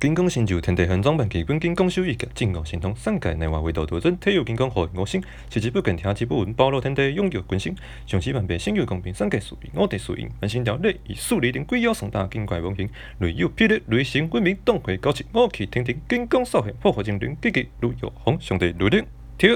金刚神就天地玄装本纪本金刚修一格金刚神通三界内外为道独尊，体有金刚何我心，持之不更听之不闻，包罗天地永有群心，上师万变心有公平，三界殊变我地殊应，万心条内以数理定归妖送达金怪文形雷有霹雳雷神威名，洞回高起我去听听金刚扫现破获精灵，积极如玉皇，上帝如灵，跳。